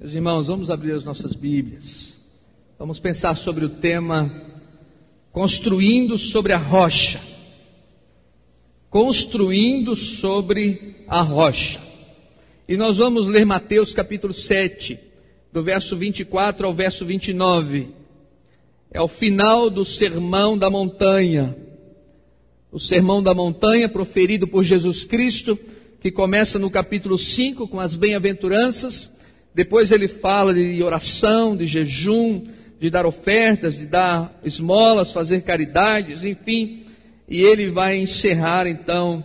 Meus irmãos, vamos abrir as nossas Bíblias. Vamos pensar sobre o tema Construindo sobre a rocha. Construindo sobre a rocha. E nós vamos ler Mateus capítulo 7, do verso 24 ao verso 29. É o final do Sermão da Montanha. O Sermão da Montanha proferido por Jesus Cristo, que começa no capítulo 5 com as bem-aventuranças depois ele fala de oração, de jejum, de dar ofertas, de dar esmolas, fazer caridades, enfim. E ele vai encerrar então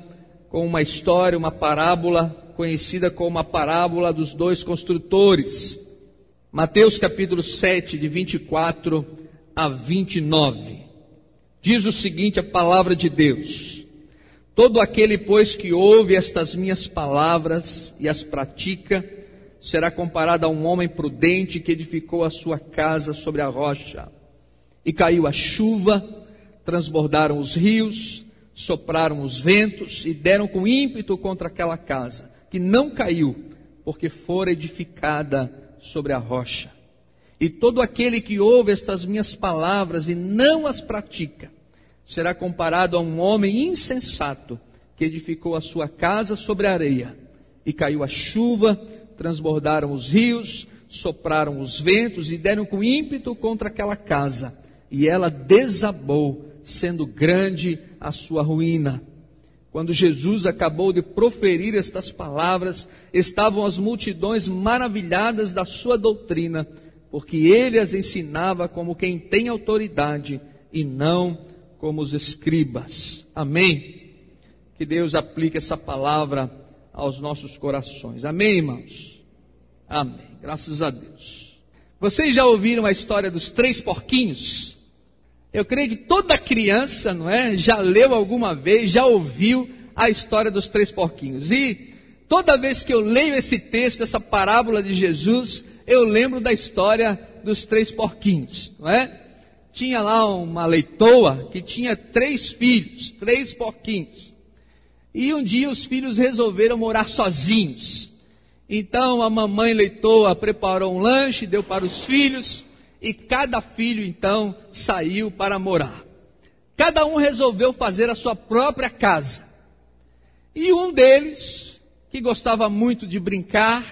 com uma história, uma parábola conhecida como a parábola dos dois construtores. Mateus capítulo 7, de 24 a 29. Diz o seguinte a palavra de Deus: Todo aquele, pois, que ouve estas minhas palavras e as pratica, será comparado a um homem prudente que edificou a sua casa sobre a rocha. E caiu a chuva, transbordaram os rios, sopraram os ventos e deram com ímpeto contra aquela casa, que não caiu, porque fora edificada sobre a rocha. E todo aquele que ouve estas minhas palavras e não as pratica, será comparado a um homem insensato que edificou a sua casa sobre a areia. E caiu a chuva, transbordaram os rios, sopraram os ventos e deram com ímpeto contra aquela casa, e ela desabou, sendo grande a sua ruína. Quando Jesus acabou de proferir estas palavras, estavam as multidões maravilhadas da sua doutrina, porque ele as ensinava como quem tem autoridade e não como os escribas. Amém. Que Deus aplique essa palavra aos nossos corações. Amém, irmãos? Amém. Graças a Deus. Vocês já ouviram a história dos três porquinhos? Eu creio que toda criança, não é, já leu alguma vez, já ouviu a história dos três porquinhos. E toda vez que eu leio esse texto, essa parábola de Jesus, eu lembro da história dos três porquinhos, não é? Tinha lá uma leitoa que tinha três filhos, três porquinhos. E um dia os filhos resolveram morar sozinhos. Então a mamãe leitoa preparou um lanche, deu para os filhos, e cada filho então saiu para morar. Cada um resolveu fazer a sua própria casa. E um deles, que gostava muito de brincar,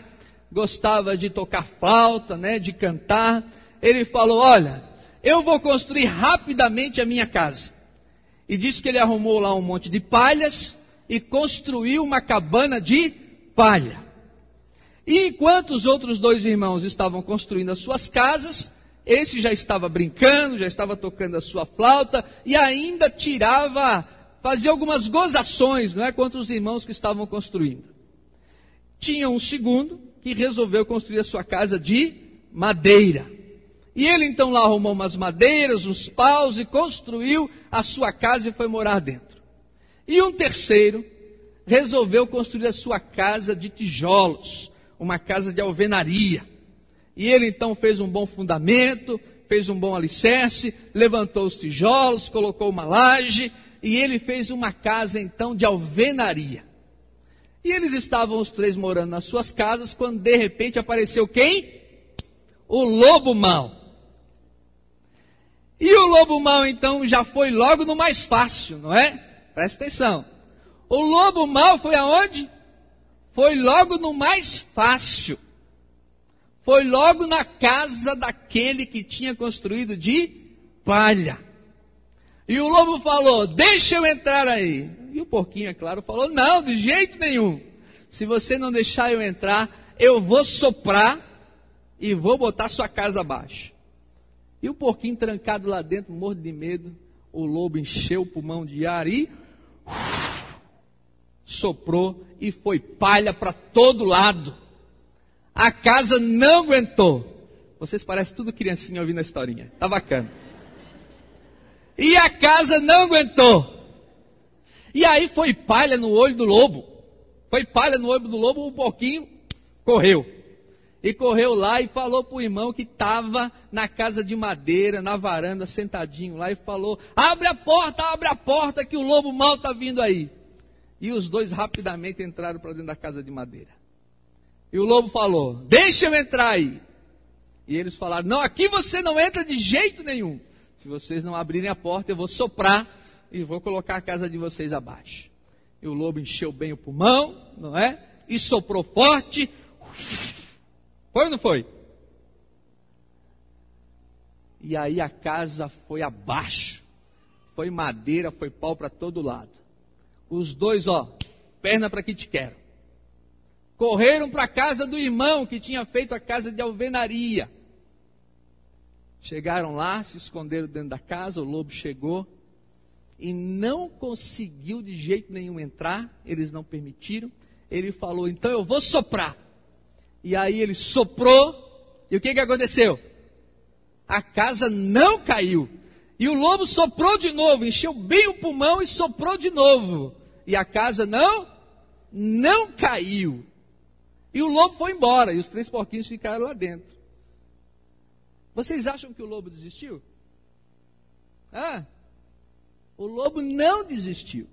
gostava de tocar flauta, né, de cantar, ele falou: Olha, eu vou construir rapidamente a minha casa. E disse que ele arrumou lá um monte de palhas e construiu uma cabana de palha. E enquanto os outros dois irmãos estavam construindo as suas casas, esse já estava brincando, já estava tocando a sua flauta e ainda tirava, fazia algumas gozações, não é, contra os irmãos que estavam construindo. Tinha um segundo que resolveu construir a sua casa de madeira. E ele então lá arrumou umas madeiras, uns paus e construiu a sua casa e foi morar dentro. E um terceiro resolveu construir a sua casa de tijolos, uma casa de alvenaria. E ele então fez um bom fundamento, fez um bom alicerce, levantou os tijolos, colocou uma laje, e ele fez uma casa então de alvenaria. E eles estavam os três morando nas suas casas, quando de repente apareceu quem? O lobo mau. E o lobo mau então já foi logo no mais fácil, não é? Presta atenção. O lobo mau foi aonde? Foi logo no mais fácil. Foi logo na casa daquele que tinha construído de palha. E o lobo falou: Deixa eu entrar aí. E o porquinho, é claro, falou: Não, de jeito nenhum. Se você não deixar eu entrar, eu vou soprar e vou botar sua casa abaixo. E o porquinho trancado lá dentro, morto de medo, o lobo encheu o pulmão de ar e soprou e foi palha para todo lado. A casa não aguentou. Vocês parecem tudo criancinha ouvindo a historinha. Tá bacana. E a casa não aguentou. E aí foi palha no olho do lobo. Foi palha no olho do lobo, um pouquinho correu. E correu lá e falou para o irmão que estava na casa de madeira, na varanda, sentadinho lá, e falou: Abre a porta, abre a porta, que o lobo mal está vindo aí. E os dois rapidamente entraram para dentro da casa de madeira. E o lobo falou: Deixa eu entrar aí. E eles falaram: Não, aqui você não entra de jeito nenhum. Se vocês não abrirem a porta, eu vou soprar e vou colocar a casa de vocês abaixo. E o lobo encheu bem o pulmão, não é? E soprou forte. Foi ou não foi? E aí a casa foi abaixo. Foi madeira, foi pau para todo lado. Os dois, ó, perna para que te quero. Correram para a casa do irmão que tinha feito a casa de alvenaria. Chegaram lá, se esconderam dentro da casa, o lobo chegou e não conseguiu de jeito nenhum entrar, eles não permitiram. Ele falou: "Então eu vou soprar". E aí ele soprou, e o que que aconteceu? A casa não caiu. E o lobo soprou de novo, encheu bem o pulmão e soprou de novo. E a casa não, não caiu. E o lobo foi embora, e os três porquinhos ficaram lá dentro. Vocês acham que o lobo desistiu? Ah, o lobo não desistiu.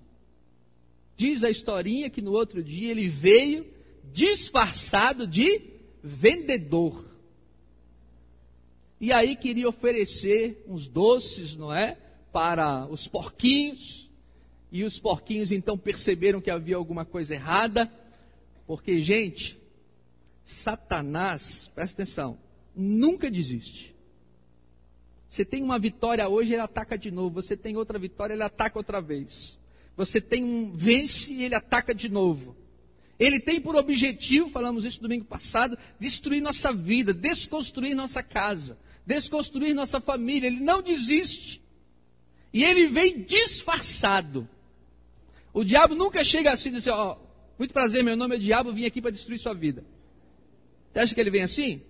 Diz a historinha que no outro dia ele veio disfarçado de vendedor. E aí queria oferecer uns doces, não é? Para os porquinhos. E os porquinhos então perceberam que havia alguma coisa errada. Porque, gente, Satanás, presta atenção, nunca desiste. Você tem uma vitória hoje, ele ataca de novo. Você tem outra vitória, ele ataca outra vez. Você tem um vence e ele ataca de novo. Ele tem por objetivo, falamos isso domingo passado, destruir nossa vida, desconstruir nossa casa desconstruir nossa família. Ele não desiste. E ele vem disfarçado. O diabo nunca chega assim e diz: Ó, muito prazer, meu nome é Diabo, vim aqui para destruir sua vida. Você acha que ele vem assim?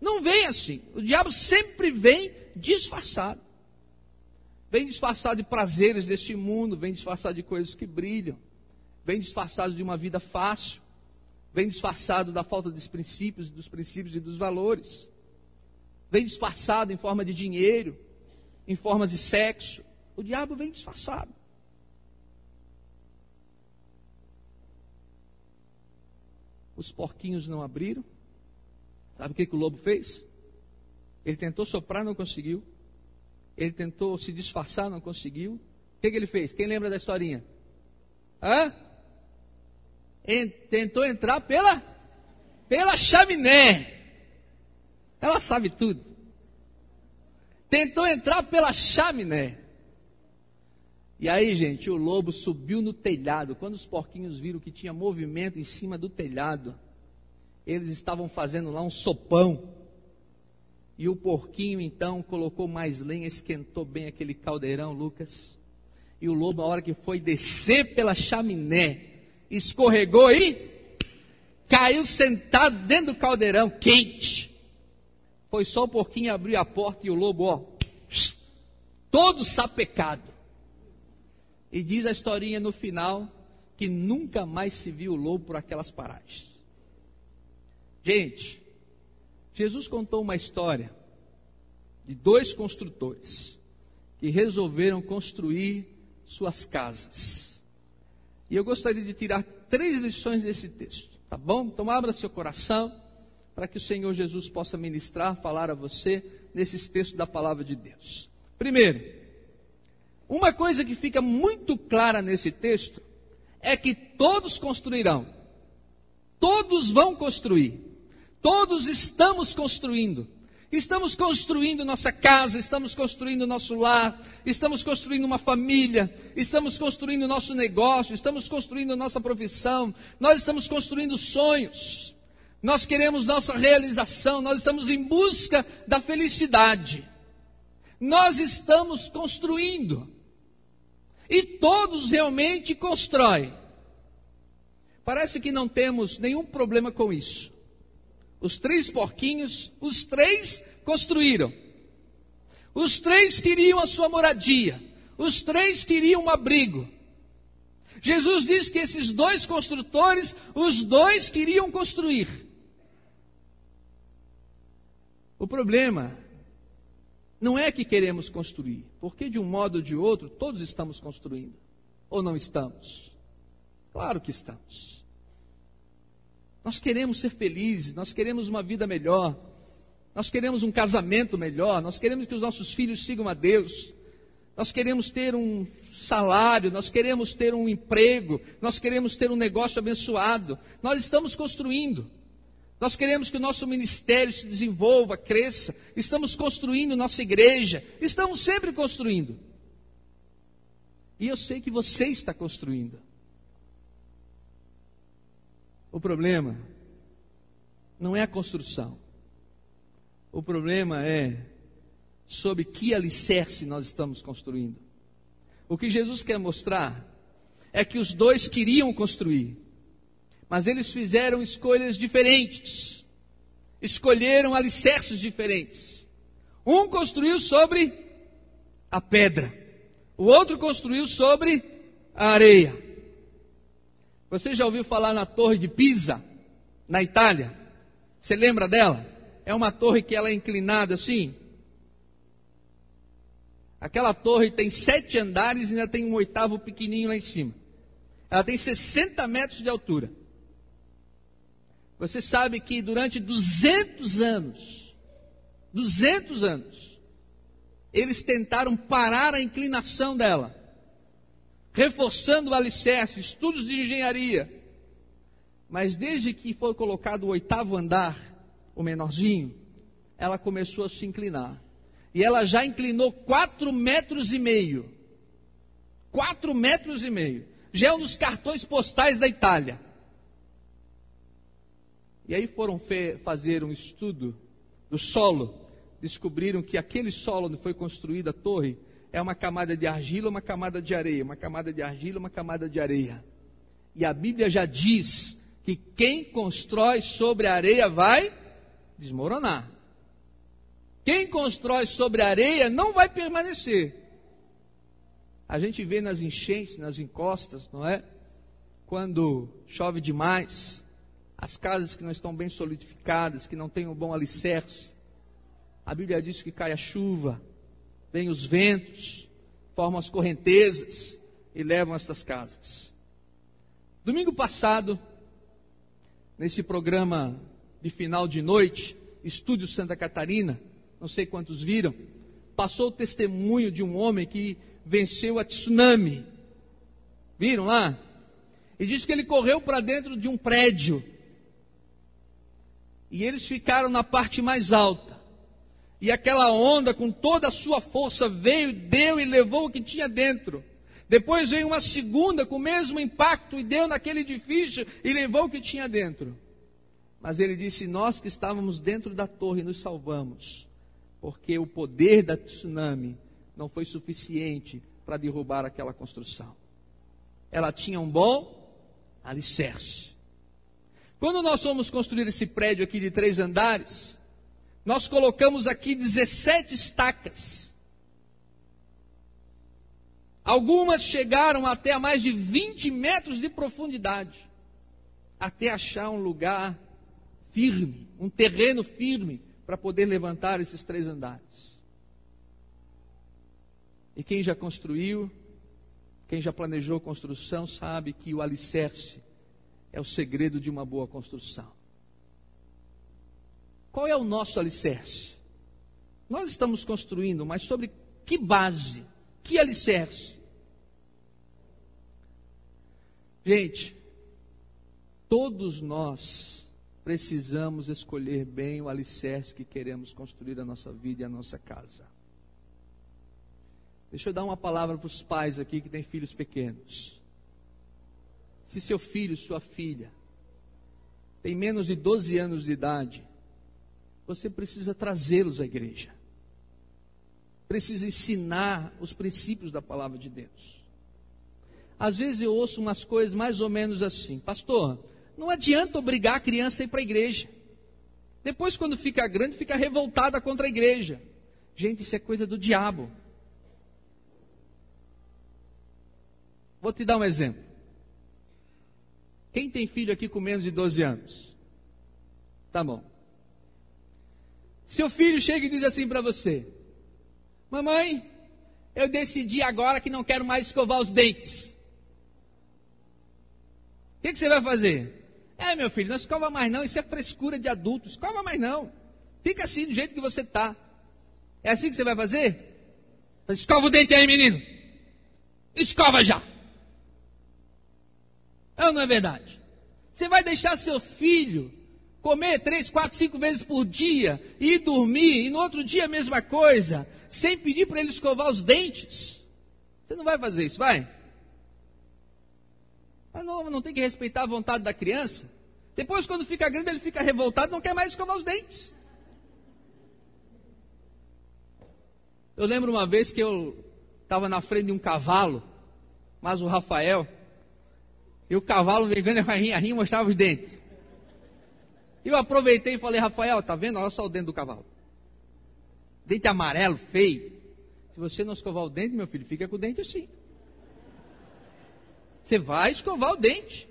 Não vem assim. O diabo sempre vem disfarçado. Vem disfarçado de prazeres deste mundo, vem disfarçado de coisas que brilham, vem disfarçado de uma vida fácil, vem disfarçado da falta dos princípios, dos princípios e dos valores vem disfarçado em forma de dinheiro, em forma de sexo. O diabo vem disfarçado. Os porquinhos não abriram. Sabe o que, que o lobo fez? Ele tentou soprar, não conseguiu. Ele tentou se disfarçar, não conseguiu. O que, que ele fez? Quem lembra da historinha? Hã? tentou entrar pela, pela chaminé. Ela sabe tudo. Tentou entrar pela chaminé. E aí, gente, o lobo subiu no telhado. Quando os porquinhos viram que tinha movimento em cima do telhado, eles estavam fazendo lá um sopão. E o porquinho então colocou mais lenha, esquentou bem aquele caldeirão, Lucas. E o lobo, na hora que foi descer pela chaminé, escorregou e caiu sentado dentro do caldeirão, quente. Foi só o porquinho abrir a porta e o lobo, ó, todo sapecado. E diz a historinha no final que nunca mais se viu lobo por aquelas paragens. Gente, Jesus contou uma história de dois construtores que resolveram construir suas casas. E eu gostaria de tirar três lições desse texto, tá bom? Então abra seu coração para que o Senhor Jesus possa ministrar, falar a você nesses textos da palavra de Deus. Primeiro, uma coisa que fica muito clara nesse texto é que todos construirão, todos vão construir, todos estamos construindo. Estamos construindo nossa casa, estamos construindo nosso lar, estamos construindo uma família, estamos construindo nosso negócio, estamos construindo nossa profissão, nós estamos construindo sonhos. Nós queremos nossa realização, nós estamos em busca da felicidade. Nós estamos construindo. E todos realmente constroem. Parece que não temos nenhum problema com isso. Os três porquinhos, os três construíram. Os três queriam a sua moradia. Os três queriam um abrigo. Jesus diz que esses dois construtores, os dois queriam construir. O problema não é que queremos construir, porque de um modo ou de outro todos estamos construindo. Ou não estamos? Claro que estamos. Nós queremos ser felizes, nós queremos uma vida melhor, nós queremos um casamento melhor, nós queremos que os nossos filhos sigam a Deus, nós queremos ter um salário, nós queremos ter um emprego, nós queremos ter um negócio abençoado. Nós estamos construindo. Nós queremos que o nosso ministério se desenvolva, cresça. Estamos construindo nossa igreja. Estamos sempre construindo. E eu sei que você está construindo. O problema não é a construção. O problema é sobre que alicerce nós estamos construindo. O que Jesus quer mostrar é que os dois queriam construir, mas eles fizeram escolhas diferentes. Escolheram alicerces diferentes. Um construiu sobre a pedra, o outro construiu sobre a areia. Você já ouviu falar na Torre de Pisa, na Itália? Você lembra dela? É uma torre que ela é inclinada assim, Aquela torre tem sete andares e ainda tem um oitavo pequenininho lá em cima. Ela tem 60 metros de altura. Você sabe que durante 200 anos, 200 anos, eles tentaram parar a inclinação dela, reforçando o alicerce, estudos de engenharia. Mas desde que foi colocado o oitavo andar, o menorzinho, ela começou a se inclinar. E ela já inclinou quatro metros e meio. Quatro metros e meio. Já é um dos cartões postais da Itália. E aí foram fazer um estudo do solo. Descobriram que aquele solo onde foi construída a torre é uma camada de argila, uma camada de areia, uma camada de argila, uma camada de areia. E a Bíblia já diz que quem constrói sobre a areia vai desmoronar. Quem constrói sobre areia não vai permanecer. A gente vê nas enchentes, nas encostas, não é? Quando chove demais, as casas que não estão bem solidificadas, que não têm um bom alicerce. A Bíblia diz que cai a chuva, vem os ventos, formam as correntezas e levam essas casas. Domingo passado, nesse programa de final de noite, Estúdio Santa Catarina, não sei quantos viram, passou o testemunho de um homem que venceu a tsunami. Viram lá? E diz que ele correu para dentro de um prédio. E eles ficaram na parte mais alta. E aquela onda, com toda a sua força, veio, deu e levou o que tinha dentro. Depois veio uma segunda com o mesmo impacto e deu naquele edifício e levou o que tinha dentro. Mas ele disse: Nós que estávamos dentro da torre nos salvamos porque o poder da tsunami não foi suficiente para derrubar aquela construção. Ela tinha um bom alicerce. Quando nós fomos construir esse prédio aqui de três andares, nós colocamos aqui 17 estacas. Algumas chegaram até a mais de 20 metros de profundidade, até achar um lugar firme, um terreno firme, para poder levantar esses três andares. E quem já construiu, quem já planejou construção, sabe que o alicerce é o segredo de uma boa construção. Qual é o nosso alicerce? Nós estamos construindo, mas sobre que base? Que alicerce? Gente, todos nós precisamos escolher bem o alicerce que queremos construir a nossa vida e a nossa casa. Deixa eu dar uma palavra para os pais aqui que têm filhos pequenos. Se seu filho, sua filha, tem menos de 12 anos de idade, você precisa trazê-los à igreja. Precisa ensinar os princípios da palavra de Deus. Às vezes eu ouço umas coisas mais ou menos assim, pastor, não adianta obrigar a criança a ir para a igreja. Depois, quando fica grande, fica revoltada contra a igreja. Gente, isso é coisa do diabo. Vou te dar um exemplo. Quem tem filho aqui com menos de 12 anos? Tá bom. Seu filho chega e diz assim para você: Mamãe, eu decidi agora que não quero mais escovar os dentes. O que, que você vai fazer? É, meu filho, não escova mais não, isso é frescura de adulto, escova mais não. Fica assim, do jeito que você está. É assim que você vai fazer? Escova o dente aí, menino. Escova já. É ou não é verdade? Você vai deixar seu filho comer três, quatro, cinco vezes por dia, e dormir, e no outro dia a mesma coisa, sem pedir para ele escovar os dentes. Você não vai fazer isso, vai? Mas não, não tem que respeitar a vontade da criança. Depois, quando fica grande, ele fica revoltado, não quer mais escovar os dentes. Eu lembro uma vez que eu estava na frente de um cavalo, mas o Rafael, e o cavalo vegano, a rinha, a rinha mostrava os dentes. Eu aproveitei e falei, Rafael, tá vendo? Olha só o dente do cavalo. Dente amarelo, feio. Se você não escovar o dente, meu filho, fica com o dente assim. Você vai escovar o dente.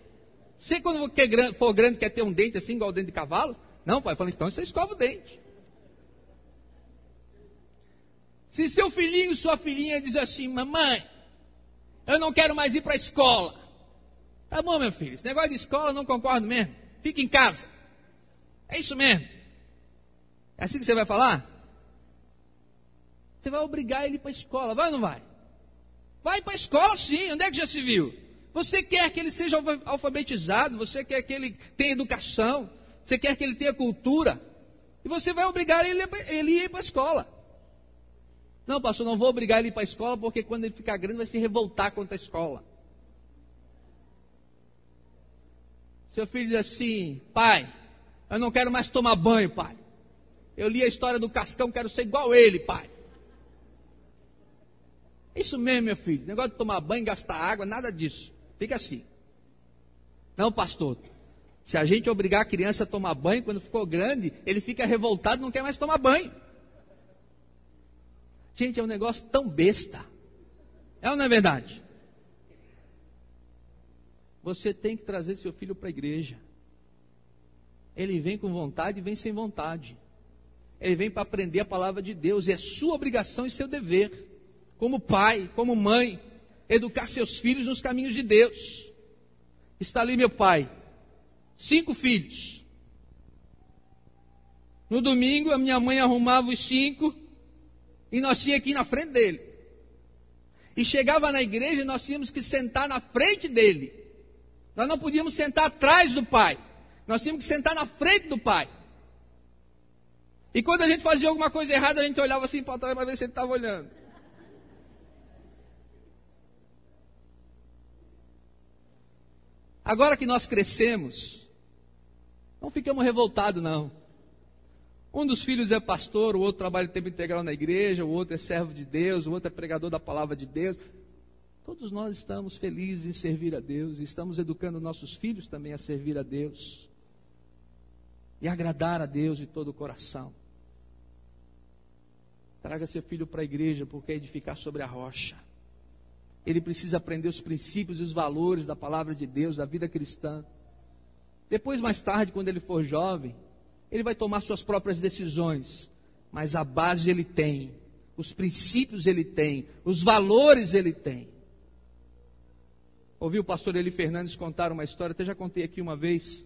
Você, quando for grande, quer ter um dente assim, igual o dente de cavalo? Não, pai. Falei, então você escova o dente. Se seu filhinho, sua filhinha diz assim, mamãe, eu não quero mais ir para a escola. Tá bom, meu filho, esse negócio de escola não concordo mesmo. Fica em casa. É isso mesmo. É assim que você vai falar? Você vai obrigar ele para a escola, vai ou não vai? Vai para a escola sim, onde é que já se viu? Você quer que ele seja alfabetizado, você quer que ele tenha educação, você quer que ele tenha cultura, e você vai obrigar ele, ele a ir para a escola. Não, pastor, não vou obrigar ele a ir para a escola, porque quando ele ficar grande vai se revoltar contra a escola. Seu filho diz assim, pai, eu não quero mais tomar banho, pai. Eu li a história do Cascão, quero ser igual ele, pai. Isso mesmo, meu filho. Negócio de tomar banho, gastar água, nada disso. Fica assim. Não, pastor. Se a gente obrigar a criança a tomar banho, quando ficou grande, ele fica revoltado, não quer mais tomar banho. Gente, é um negócio tão besta. É ou não é verdade? Você tem que trazer seu filho para a igreja. Ele vem com vontade e vem sem vontade. Ele vem para aprender a palavra de Deus. E é sua obrigação e seu dever, como pai, como mãe, educar seus filhos nos caminhos de Deus. Está ali meu pai, cinco filhos. No domingo, a minha mãe arrumava os cinco e nós tínhamos aqui na frente dele. E chegava na igreja e nós tínhamos que sentar na frente dele. Nós não podíamos sentar atrás do pai. Nós tínhamos que sentar na frente do pai. E quando a gente fazia alguma coisa errada, a gente olhava assim para trás para ver se ele estava olhando. Agora que nós crescemos, não ficamos revoltados, não. Um dos filhos é pastor, o outro trabalha em tempo integral na igreja, o outro é servo de Deus, o outro é pregador da palavra de Deus. Todos nós estamos felizes em servir a Deus estamos educando nossos filhos também a servir a Deus e agradar a Deus de todo o coração. Traga seu filho para a igreja, porque é edificar sobre a rocha. Ele precisa aprender os princípios e os valores da palavra de Deus, da vida cristã. Depois, mais tarde, quando ele for jovem, ele vai tomar suas próprias decisões, mas a base ele tem, os princípios ele tem, os valores ele tem. Ouvi o pastor Eli Fernandes contar uma história, até já contei aqui uma vez.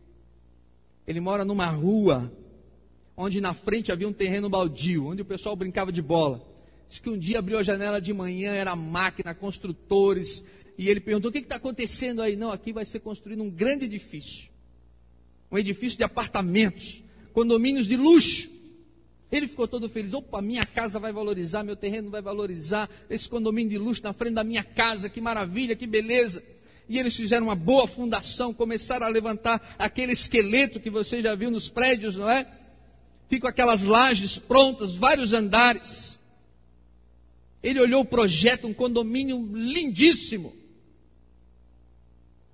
Ele mora numa rua onde na frente havia um terreno baldio, onde o pessoal brincava de bola. Diz que um dia abriu a janela de manhã, era máquina, construtores, e ele perguntou: o que está acontecendo aí? Não, aqui vai ser construído um grande edifício. Um edifício de apartamentos, condomínios de luxo. Ele ficou todo feliz. Opa, minha casa vai valorizar, meu terreno vai valorizar, esse condomínio de luxo na frente da minha casa, que maravilha, que beleza e eles fizeram uma boa fundação, começaram a levantar aquele esqueleto que você já viu nos prédios, não é? Ficam aquelas lajes prontas, vários andares. Ele olhou o projeto, um condomínio lindíssimo.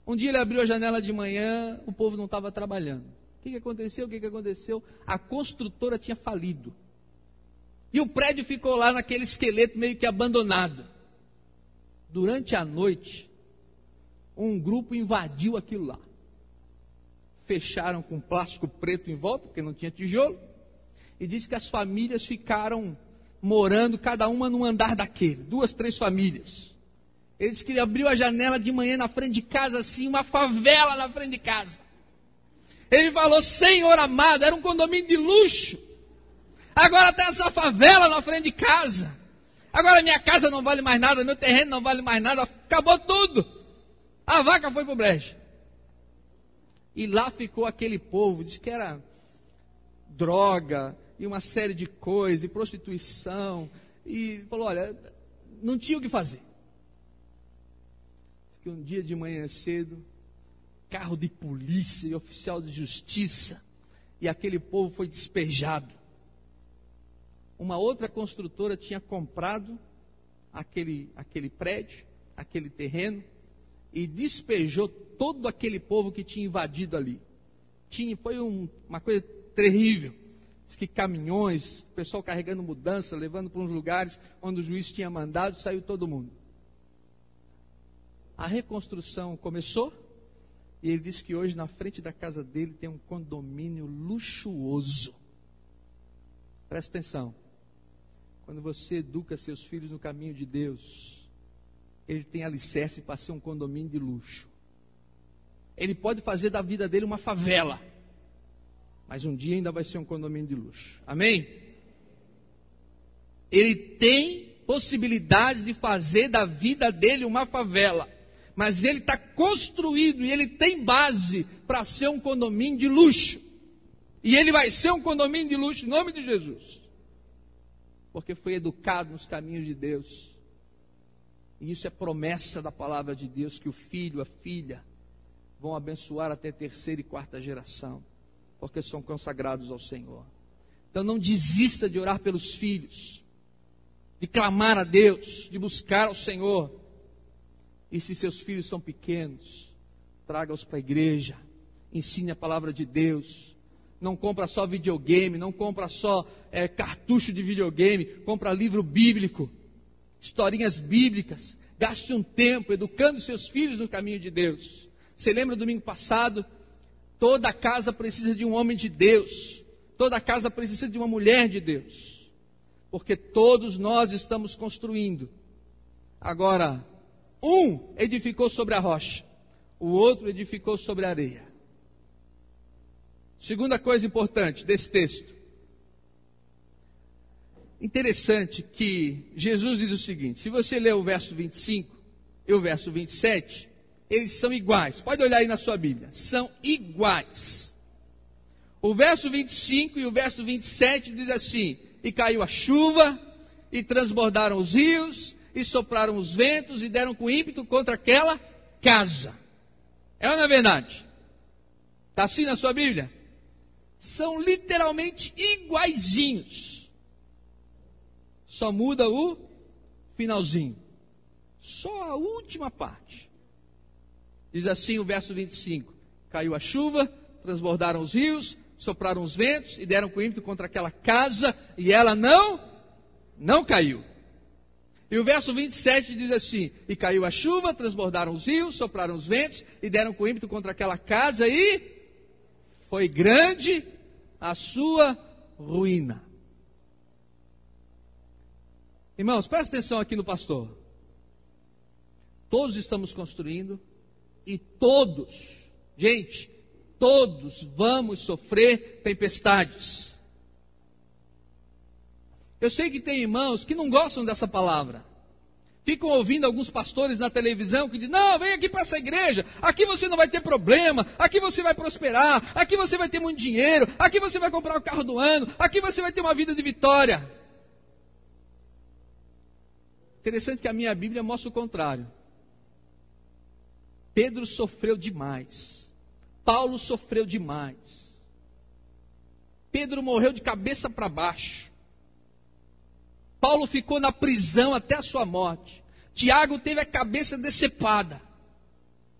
Um dia ele abriu a janela de manhã, o povo não estava trabalhando. O que, que aconteceu? O que, que aconteceu? A construtora tinha falido. E o prédio ficou lá naquele esqueleto meio que abandonado. Durante a noite, um grupo invadiu aquilo lá. Fecharam com plástico preto em volta, porque não tinha tijolo, e disse que as famílias ficaram morando, cada uma num andar daquele, duas, três famílias. Ele disse que ele abriu a janela de manhã na frente de casa, assim, uma favela na frente de casa. Ele falou: Senhor amado, era um condomínio de luxo. Agora tem essa favela na frente de casa. Agora minha casa não vale mais nada, meu terreno não vale mais nada, acabou tudo. A vaca foi para o brejo. E lá ficou aquele povo, diz que era droga e uma série de coisas, e prostituição. E falou: olha, não tinha o que fazer. Diz que um dia de manhã cedo, carro de polícia e oficial de justiça, e aquele povo foi despejado. Uma outra construtora tinha comprado aquele, aquele prédio, aquele terreno, e despejou todo aquele povo que tinha invadido ali. Tinha, foi um, uma coisa terrível. Diz que caminhões, pessoal carregando mudança, levando para uns lugares onde o juiz tinha mandado, saiu todo mundo. A reconstrução começou e ele disse que hoje na frente da casa dele tem um condomínio luxuoso. Presta atenção. Quando você educa seus filhos no caminho de Deus, ele tem alicerce para ser um condomínio de luxo. Ele pode fazer da vida dele uma favela, mas um dia ainda vai ser um condomínio de luxo. Amém? Ele tem possibilidade de fazer da vida dele uma favela mas ele está construído e ele tem base para ser um condomínio de luxo. E ele vai ser um condomínio de luxo em nome de Jesus. Porque foi educado nos caminhos de Deus. E isso é promessa da palavra de Deus que o filho, a filha vão abençoar até terceira e quarta geração, porque são consagrados ao Senhor. Então não desista de orar pelos filhos, de clamar a Deus, de buscar ao Senhor e se seus filhos são pequenos, traga-os para a igreja, ensine a palavra de Deus. Não compra só videogame, não compra só é, cartucho de videogame, compra livro bíblico, historinhas bíblicas. Gaste um tempo educando seus filhos no caminho de Deus. Você lembra domingo passado? Toda casa precisa de um homem de Deus. Toda casa precisa de uma mulher de Deus. Porque todos nós estamos construindo. Agora, um edificou sobre a rocha, o outro edificou sobre a areia. Segunda coisa importante desse texto. Interessante que Jesus diz o seguinte: se você ler o verso 25 e o verso 27, eles são iguais. Pode olhar aí na sua Bíblia. São iguais. O verso 25 e o verso 27 diz assim: E caiu a chuva, e transbordaram os rios, e sopraram os ventos e deram com ímpeto contra aquela casa. É ou não é verdade? Está assim na sua Bíblia? São literalmente iguaizinhos. Só muda o finalzinho. Só a última parte. Diz assim o verso 25: Caiu a chuva, transbordaram os rios, sopraram os ventos e deram com ímpeto contra aquela casa, e ela não, não caiu e o verso 27 diz assim: E caiu a chuva, transbordaram os rios, sopraram os ventos e deram com ímpeto contra aquela casa, e foi grande a sua ruína. Irmãos, presta atenção aqui no pastor. Todos estamos construindo e todos, gente, todos vamos sofrer tempestades. Eu sei que tem irmãos que não gostam dessa palavra. Ficam ouvindo alguns pastores na televisão que dizem: Não, vem aqui para essa igreja, aqui você não vai ter problema, aqui você vai prosperar, aqui você vai ter muito dinheiro, aqui você vai comprar o carro do ano, aqui você vai ter uma vida de vitória. Interessante que a minha Bíblia mostra o contrário. Pedro sofreu demais, Paulo sofreu demais, Pedro morreu de cabeça para baixo. Paulo ficou na prisão até a sua morte. Tiago teve a cabeça decepada.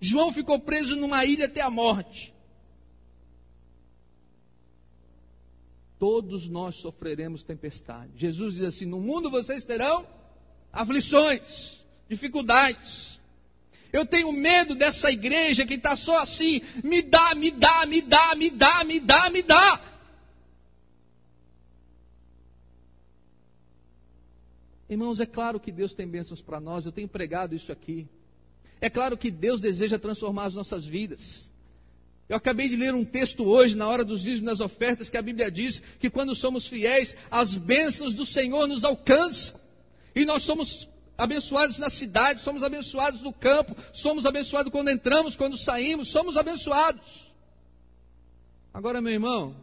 João ficou preso numa ilha até a morte. Todos nós sofreremos tempestade. Jesus diz assim: No mundo vocês terão aflições, dificuldades. Eu tenho medo dessa igreja que está só assim: me dá, me dá, me dá, me dá, me dá, me dá. Irmãos, é claro que Deus tem bênçãos para nós, eu tenho pregado isso aqui. É claro que Deus deseja transformar as nossas vidas. Eu acabei de ler um texto hoje, na hora dos dízimos das ofertas, que a Bíblia diz que quando somos fiéis, as bênçãos do Senhor nos alcançam. E nós somos abençoados na cidade, somos abençoados no campo, somos abençoados quando entramos, quando saímos, somos abençoados. Agora, meu irmão,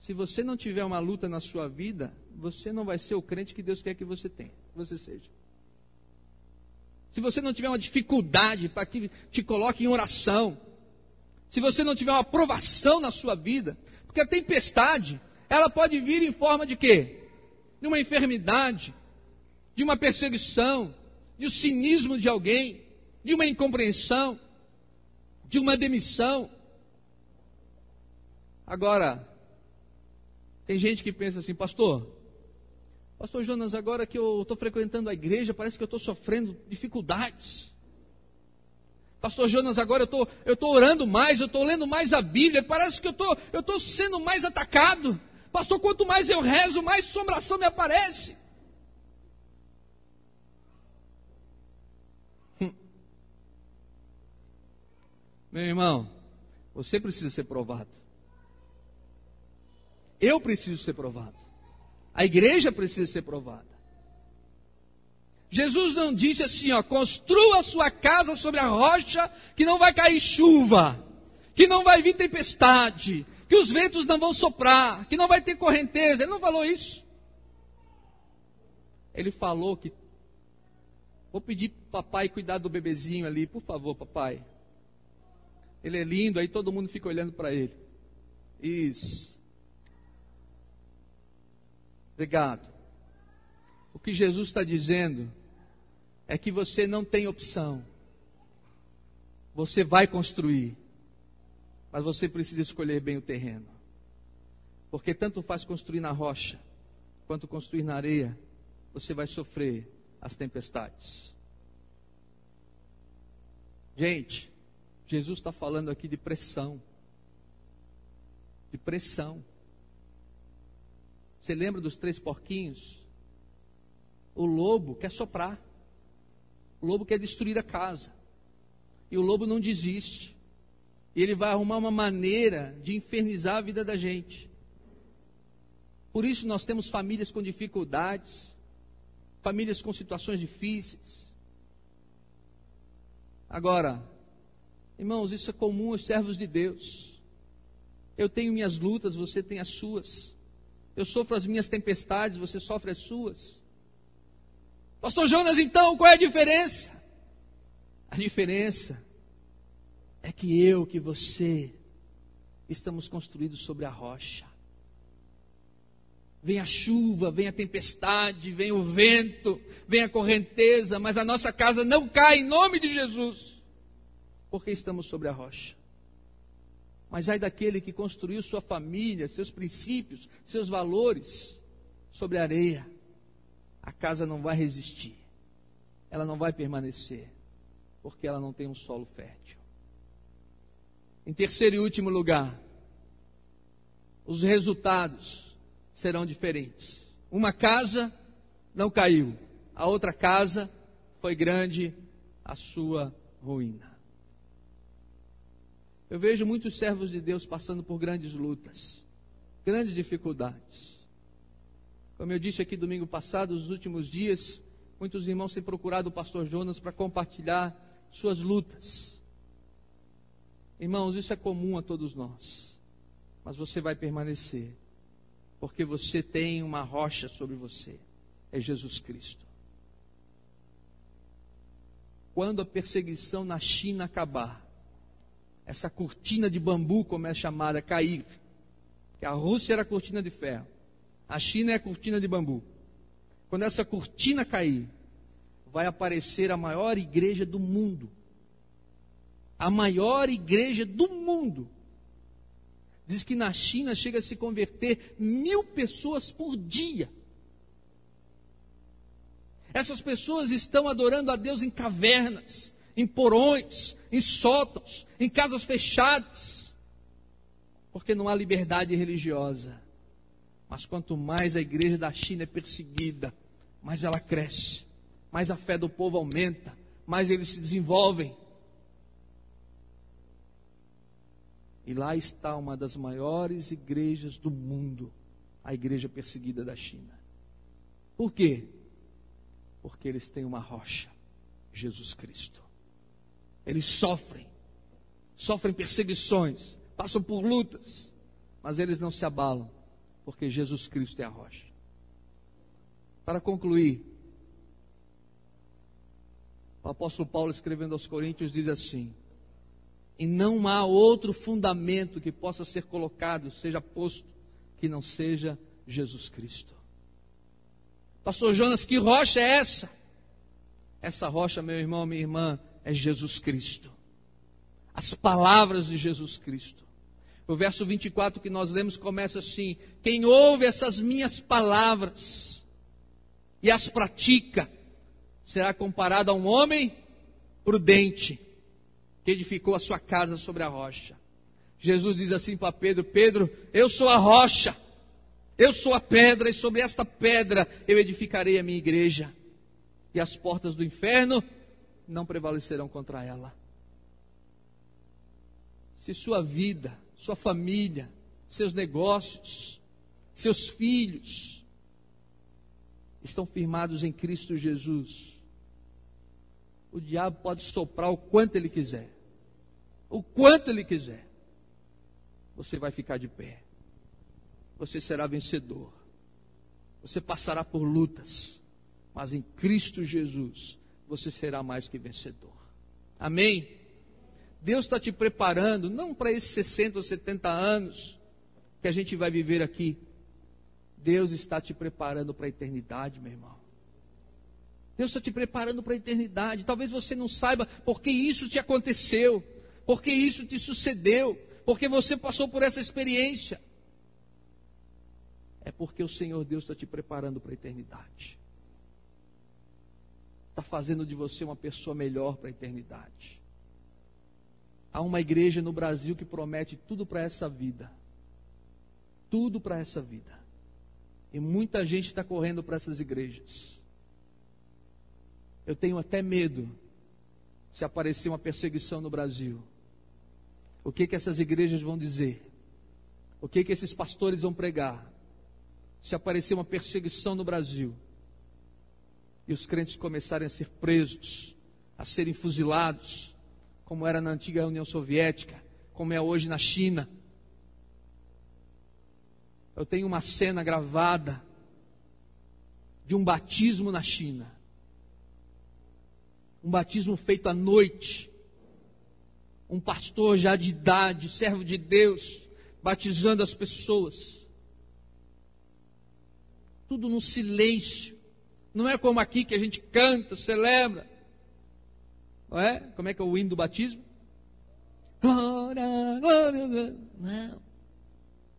se você não tiver uma luta na sua vida, você não vai ser o crente que Deus quer que você tenha, que você seja. Se você não tiver uma dificuldade para que te coloque em oração, se você não tiver uma aprovação na sua vida, porque a tempestade, ela pode vir em forma de quê? De uma enfermidade, de uma perseguição, de um cinismo de alguém, de uma incompreensão, de uma demissão. Agora, tem gente que pensa assim, pastor, pastor Jonas, agora que eu estou frequentando a igreja, parece que eu estou sofrendo dificuldades. Pastor Jonas, agora eu tô, estou tô orando mais, eu estou lendo mais a Bíblia, parece que eu tô, estou sendo mais atacado. Pastor, quanto mais eu rezo, mais assombração me aparece. Meu irmão, você precisa ser provado. Eu preciso ser provado. A igreja precisa ser provada. Jesus não disse assim, ó, construa a sua casa sobre a rocha, que não vai cair chuva, que não vai vir tempestade, que os ventos não vão soprar, que não vai ter correnteza. Ele não falou isso. Ele falou que vou pedir papai cuidar do bebezinho ali, por favor, papai. Ele é lindo, aí todo mundo fica olhando para ele. Isso. Obrigado. O que Jesus está dizendo é que você não tem opção. Você vai construir, mas você precisa escolher bem o terreno. Porque tanto faz construir na rocha, quanto construir na areia, você vai sofrer as tempestades. Gente, Jesus está falando aqui de pressão. De pressão. Você lembra dos três porquinhos? O lobo quer soprar. O lobo quer destruir a casa. E o lobo não desiste. E ele vai arrumar uma maneira de infernizar a vida da gente. Por isso nós temos famílias com dificuldades, famílias com situações difíceis. Agora, irmãos, isso é comum aos servos de Deus. Eu tenho minhas lutas, você tem as suas. Eu sofro as minhas tempestades, você sofre as suas. Pastor Jonas, então, qual é a diferença? A diferença é que eu, que você, estamos construídos sobre a rocha. Vem a chuva, vem a tempestade, vem o vento, vem a correnteza, mas a nossa casa não cai em nome de Jesus, porque estamos sobre a rocha. Mas ai daquele que construiu sua família, seus princípios, seus valores sobre a areia a casa não vai resistir, ela não vai permanecer, porque ela não tem um solo fértil. Em terceiro e último lugar, os resultados serão diferentes. Uma casa não caiu, a outra casa foi grande a sua ruína. Eu vejo muitos servos de Deus passando por grandes lutas, grandes dificuldades. Como eu disse aqui domingo passado, nos últimos dias, muitos irmãos têm procurado o pastor Jonas para compartilhar suas lutas. Irmãos, isso é comum a todos nós. Mas você vai permanecer, porque você tem uma rocha sobre você, é Jesus Cristo. Quando a perseguição na China acabar, essa cortina de bambu, como é chamada, cair, a Rússia era cortina de ferro, a China é a cortina de bambu. Quando essa cortina cair, vai aparecer a maior igreja do mundo. A maior igreja do mundo. Diz que na China chega a se converter mil pessoas por dia. Essas pessoas estão adorando a Deus em cavernas, em porões, em sótãos, em casas fechadas, porque não há liberdade religiosa. Mas quanto mais a igreja da China é perseguida, mais ela cresce, mais a fé do povo aumenta, mais eles se desenvolvem. E lá está uma das maiores igrejas do mundo, a igreja perseguida da China. Por quê? Porque eles têm uma rocha, Jesus Cristo. Eles sofrem, sofrem perseguições, passam por lutas, mas eles não se abalam, porque Jesus Cristo é a rocha. Para concluir, o apóstolo Paulo, escrevendo aos Coríntios, diz assim: E não há outro fundamento que possa ser colocado, seja posto, que não seja Jesus Cristo. Pastor Jonas, que rocha é essa? Essa rocha, meu irmão, minha irmã, é Jesus Cristo. As palavras de Jesus Cristo. O verso 24 que nós lemos começa assim: Quem ouve essas minhas palavras e as pratica, será comparado a um homem prudente que edificou a sua casa sobre a rocha. Jesus diz assim para Pedro: Pedro, eu sou a rocha, eu sou a pedra, e sobre esta pedra eu edificarei a minha igreja, e as portas do inferno não prevalecerão contra ela. Se sua vida, sua família, seus negócios, seus filhos estão firmados em Cristo Jesus, o diabo pode soprar o quanto ele quiser. O quanto ele quiser. Você vai ficar de pé. Você será vencedor. Você passará por lutas. Mas em Cristo Jesus você será mais que vencedor. Amém? Deus está te preparando, não para esses 60 ou 70 anos que a gente vai viver aqui. Deus está te preparando para a eternidade, meu irmão. Deus está te preparando para a eternidade. Talvez você não saiba por que isso te aconteceu, por que isso te sucedeu, porque você passou por essa experiência. É porque o Senhor Deus está te preparando para a eternidade está fazendo de você uma pessoa melhor para a eternidade. Há uma igreja no Brasil que promete tudo para essa vida. Tudo para essa vida. E muita gente está correndo para essas igrejas. Eu tenho até medo se aparecer uma perseguição no Brasil. O que que essas igrejas vão dizer? O que que esses pastores vão pregar? Se aparecer uma perseguição no Brasil, os crentes começarem a ser presos, a serem fuzilados, como era na antiga União Soviética, como é hoje na China. Eu tenho uma cena gravada de um batismo na China. Um batismo feito à noite. Um pastor já de idade, servo de Deus, batizando as pessoas. Tudo no silêncio. Não é como aqui que a gente canta, celebra. Não é? Como é que é o hino do batismo? Glória, glória, glória. Não.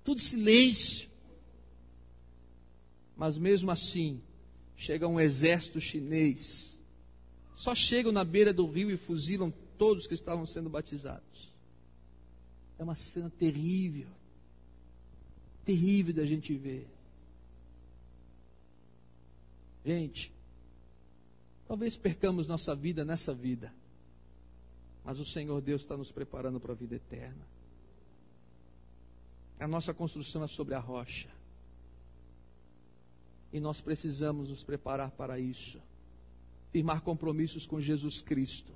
Tudo silêncio. Mas mesmo assim, chega um exército chinês. Só chegam na beira do rio e fuzilam todos que estavam sendo batizados. É uma cena terrível. Terrível da gente ver. Gente, talvez percamos nossa vida nessa vida, mas o Senhor Deus está nos preparando para a vida eterna. A nossa construção é sobre a rocha. E nós precisamos nos preparar para isso. Firmar compromissos com Jesus Cristo.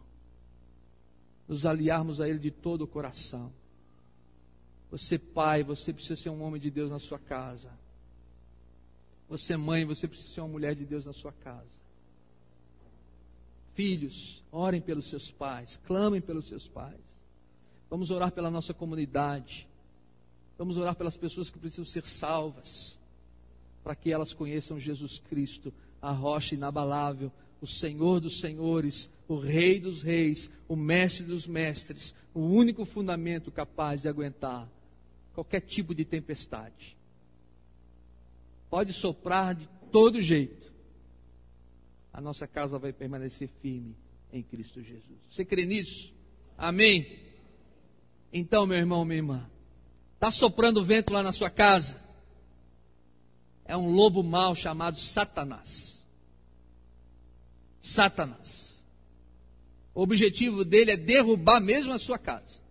Nos aliarmos a Ele de todo o coração. Você, pai, você precisa ser um homem de Deus na sua casa. Você, mãe, você precisa ser uma mulher de Deus na sua casa. Filhos, orem pelos seus pais, clamem pelos seus pais. Vamos orar pela nossa comunidade. Vamos orar pelas pessoas que precisam ser salvas, para que elas conheçam Jesus Cristo, a rocha inabalável, o Senhor dos senhores, o Rei dos reis, o Mestre dos mestres, o único fundamento capaz de aguentar qualquer tipo de tempestade pode soprar de todo jeito, a nossa casa vai permanecer firme em Cristo Jesus. Você crê nisso? Amém? Então, meu irmão, minha irmã, está soprando vento lá na sua casa? É um lobo mau chamado Satanás. Satanás. O objetivo dele é derrubar mesmo a sua casa.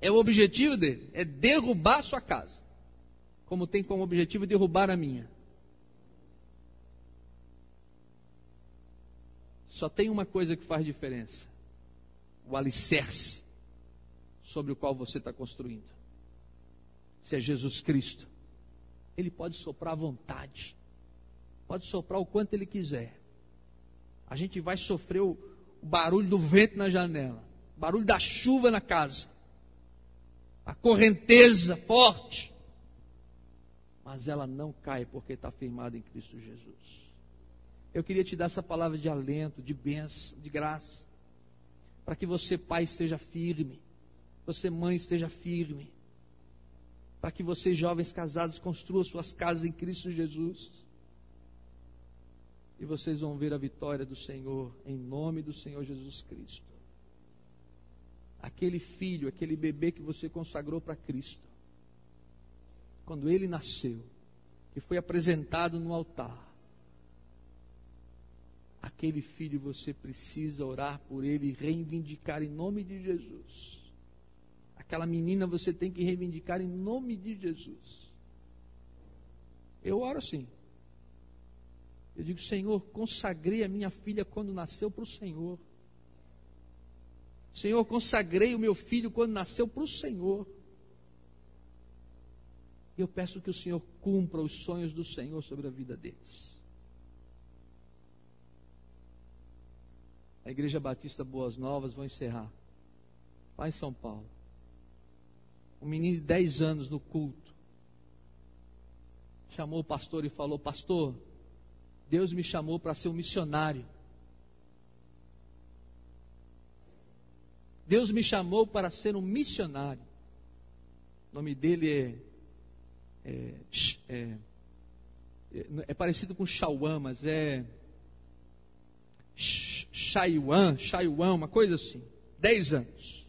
É o objetivo dele, é derrubar a sua casa. Como tem como objetivo derrubar a minha. Só tem uma coisa que faz diferença: o alicerce sobre o qual você está construindo. Se é Jesus Cristo, Ele pode soprar à vontade, pode soprar o quanto Ele quiser. A gente vai sofrer o, barulho do vento na janela, barulho da chuva na casa, a correnteza forte, mas ela não cai porque está firmada em Cristo Jesus. Eu queria te dar essa palavra de alento, de bênção, de graça, para que você, pai, esteja firme, você, mãe, esteja firme, para que vocês, jovens casados, construam suas casas em Cristo Jesus. E vocês vão ver a vitória do Senhor, em nome do Senhor Jesus Cristo. Aquele filho, aquele bebê que você consagrou para Cristo, quando ele nasceu, que foi apresentado no altar, aquele filho você precisa orar por ele e reivindicar em nome de Jesus. Aquela menina você tem que reivindicar em nome de Jesus. Eu oro assim. Eu digo, Senhor, consagrei a minha filha quando nasceu para o Senhor. Senhor, consagrei o meu filho quando nasceu para o Senhor. Eu peço que o Senhor cumpra os sonhos do Senhor sobre a vida deles. a Igreja Batista Boas Novas, vou encerrar. Lá em São Paulo. Um menino de 10 anos no culto. Chamou o pastor e falou: Pastor, Deus me chamou para ser um missionário. Deus me chamou para ser um missionário. O nome dele é. É, é, é, é parecido com Chauã, mas é. Chaiwan, Chaiwan, uma coisa assim. Dez anos.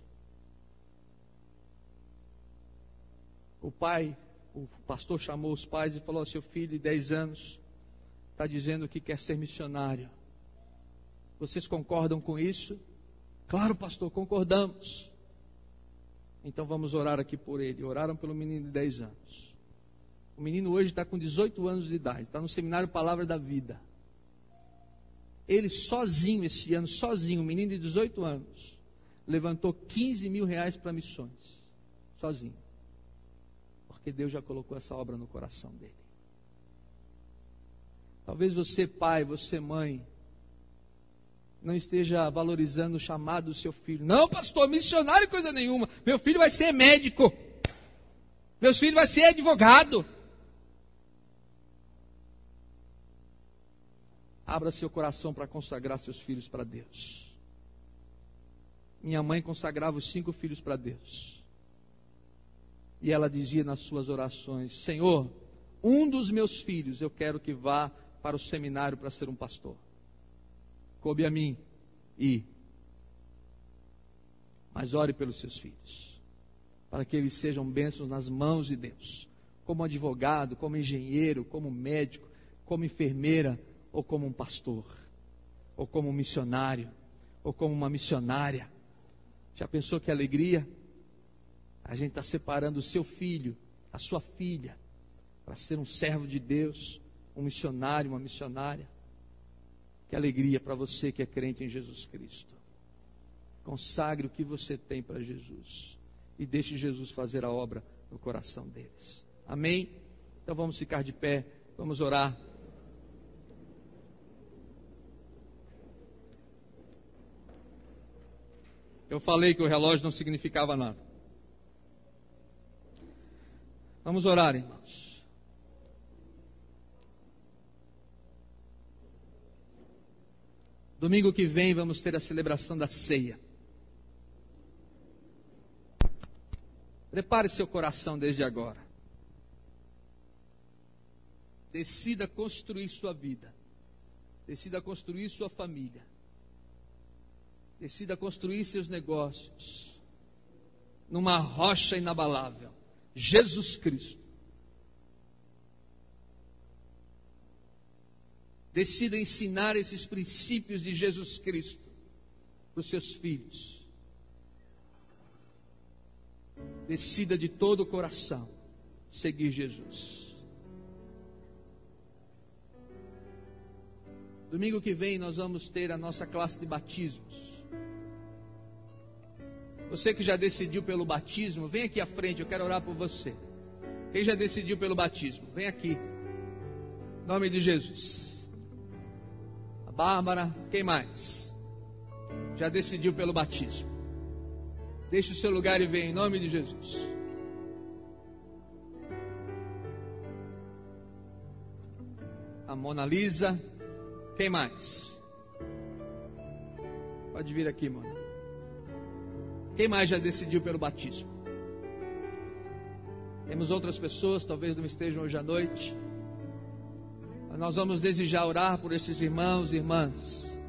O pai, o pastor chamou os pais e falou: Seu filho de dez anos está dizendo que quer ser missionário. Vocês concordam com isso? Claro, pastor, concordamos. Então vamos orar aqui por ele. Oraram pelo menino de 10 anos. O menino hoje está com 18 anos de idade, está no seminário Palavra da Vida. Ele sozinho, esse ano, sozinho, um menino de 18 anos, levantou 15 mil reais para missões. Sozinho. Porque Deus já colocou essa obra no coração dele. Talvez você, pai, você, mãe, não esteja valorizando o chamado do seu filho. Não, pastor, missionário coisa nenhuma. Meu filho vai ser médico. Meu filho vai ser advogado. Abra seu coração para consagrar seus filhos para Deus. Minha mãe consagrava os cinco filhos para Deus. E ela dizia nas suas orações: Senhor, um dos meus filhos eu quero que vá para o seminário para ser um pastor. Coube a mim ir. Mas ore pelos seus filhos, para que eles sejam bênçãos nas mãos de Deus, como advogado, como engenheiro, como médico, como enfermeira, ou como um pastor, ou como um missionário, ou como uma missionária. Já pensou que alegria? A gente está separando o seu filho, a sua filha, para ser um servo de Deus, um missionário, uma missionária. Que alegria para você que é crente em Jesus Cristo. Consagre o que você tem para Jesus e deixe Jesus fazer a obra no coração deles. Amém? Então vamos ficar de pé, vamos orar. Eu falei que o relógio não significava nada. Vamos orar, irmãos. Domingo que vem vamos ter a celebração da ceia. Prepare seu coração desde agora. Decida construir sua vida. Decida construir sua família. Decida construir seus negócios numa rocha inabalável Jesus Cristo. Decida ensinar esses princípios de Jesus Cristo para os seus filhos. decida de todo o coração seguir Jesus. Domingo que vem nós vamos ter a nossa classe de batismos. Você que já decidiu pelo batismo, vem aqui à frente, eu quero orar por você. Quem já decidiu pelo batismo, vem aqui. Em nome de Jesus. A Bárbara, quem mais? Já decidiu pelo batismo. Deixe o seu lugar e vem em nome de Jesus. A Mona Lisa. Quem mais? Pode vir aqui, Mona. Quem mais já decidiu pelo batismo? Temos outras pessoas, talvez não estejam hoje à noite. Mas nós vamos desejar orar por esses irmãos e irmãs.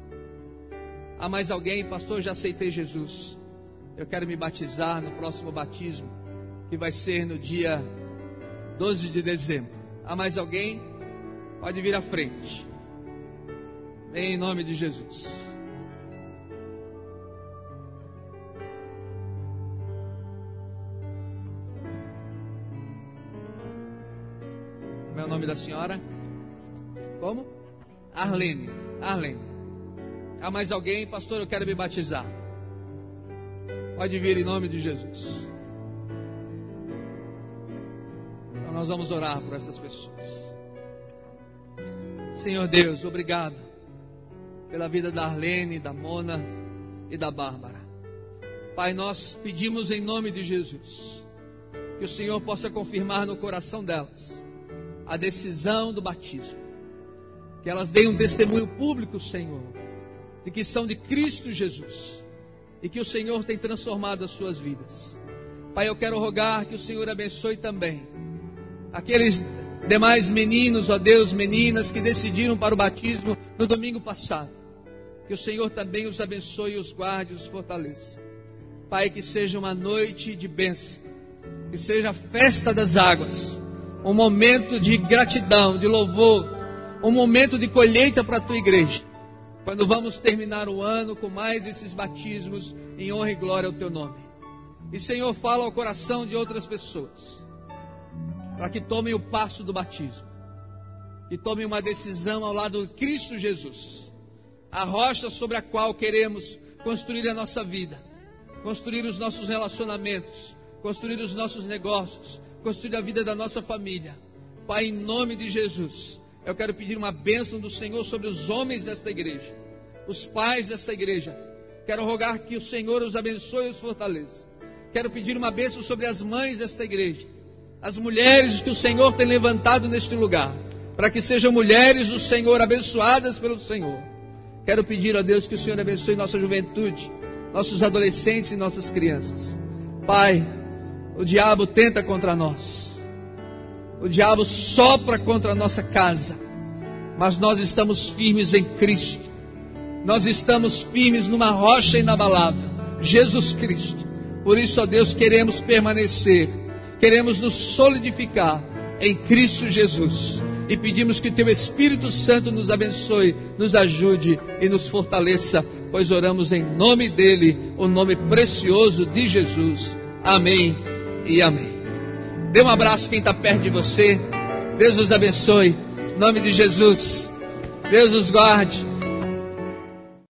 Há mais alguém, pastor? Já aceitei Jesus. Eu quero me batizar no próximo batismo, que vai ser no dia 12 de dezembro. Há mais alguém? Pode vir à frente. Em nome de Jesus. Nome da senhora? Como? Arlene. Arlene. Há mais alguém? Pastor, eu quero me batizar. Pode vir em nome de Jesus. Então nós vamos orar por essas pessoas. Senhor Deus, obrigado pela vida da Arlene, da Mona e da Bárbara. Pai, nós pedimos em nome de Jesus que o Senhor possa confirmar no coração delas a decisão do batismo. Que elas deem um testemunho público, Senhor, de que são de Cristo Jesus e que o Senhor tem transformado as suas vidas. Pai, eu quero rogar que o Senhor abençoe também aqueles demais meninos, ó Deus, meninas que decidiram para o batismo no domingo passado. Que o Senhor também os abençoe, os guarde, os fortaleça. Pai, que seja uma noite de bênção, que seja a festa das águas, um momento de gratidão, de louvor, um momento de colheita para a tua igreja quando vamos terminar o ano com mais esses batismos em honra e glória ao teu nome. E Senhor, fala ao coração de outras pessoas, para que tomem o passo do batismo, e tomem uma decisão ao lado de Cristo Jesus, a rocha sobre a qual queremos construir a nossa vida, construir os nossos relacionamentos, construir os nossos negócios, construir a vida da nossa família. Pai, em nome de Jesus, eu quero pedir uma bênção do Senhor sobre os homens desta igreja, os pais desta igreja. Quero rogar que o Senhor os abençoe e os fortaleça. Quero pedir uma bênção sobre as mães desta igreja, as mulheres que o Senhor tem levantado neste lugar, para que sejam mulheres do Senhor, abençoadas pelo Senhor. Quero pedir a Deus que o Senhor abençoe nossa juventude, nossos adolescentes e nossas crianças. Pai, o diabo tenta contra nós o diabo sopra contra a nossa casa, mas nós estamos firmes em Cristo. Nós estamos firmes numa rocha inabalável, Jesus Cristo. Por isso, ó Deus, queremos permanecer, queremos nos solidificar em Cristo Jesus. E pedimos que Teu Espírito Santo nos abençoe, nos ajude e nos fortaleça, pois oramos em nome dEle, o nome precioso de Jesus. Amém e amém. Dê um abraço quem está perto de você. Deus os abençoe. Em nome de Jesus. Deus os guarde.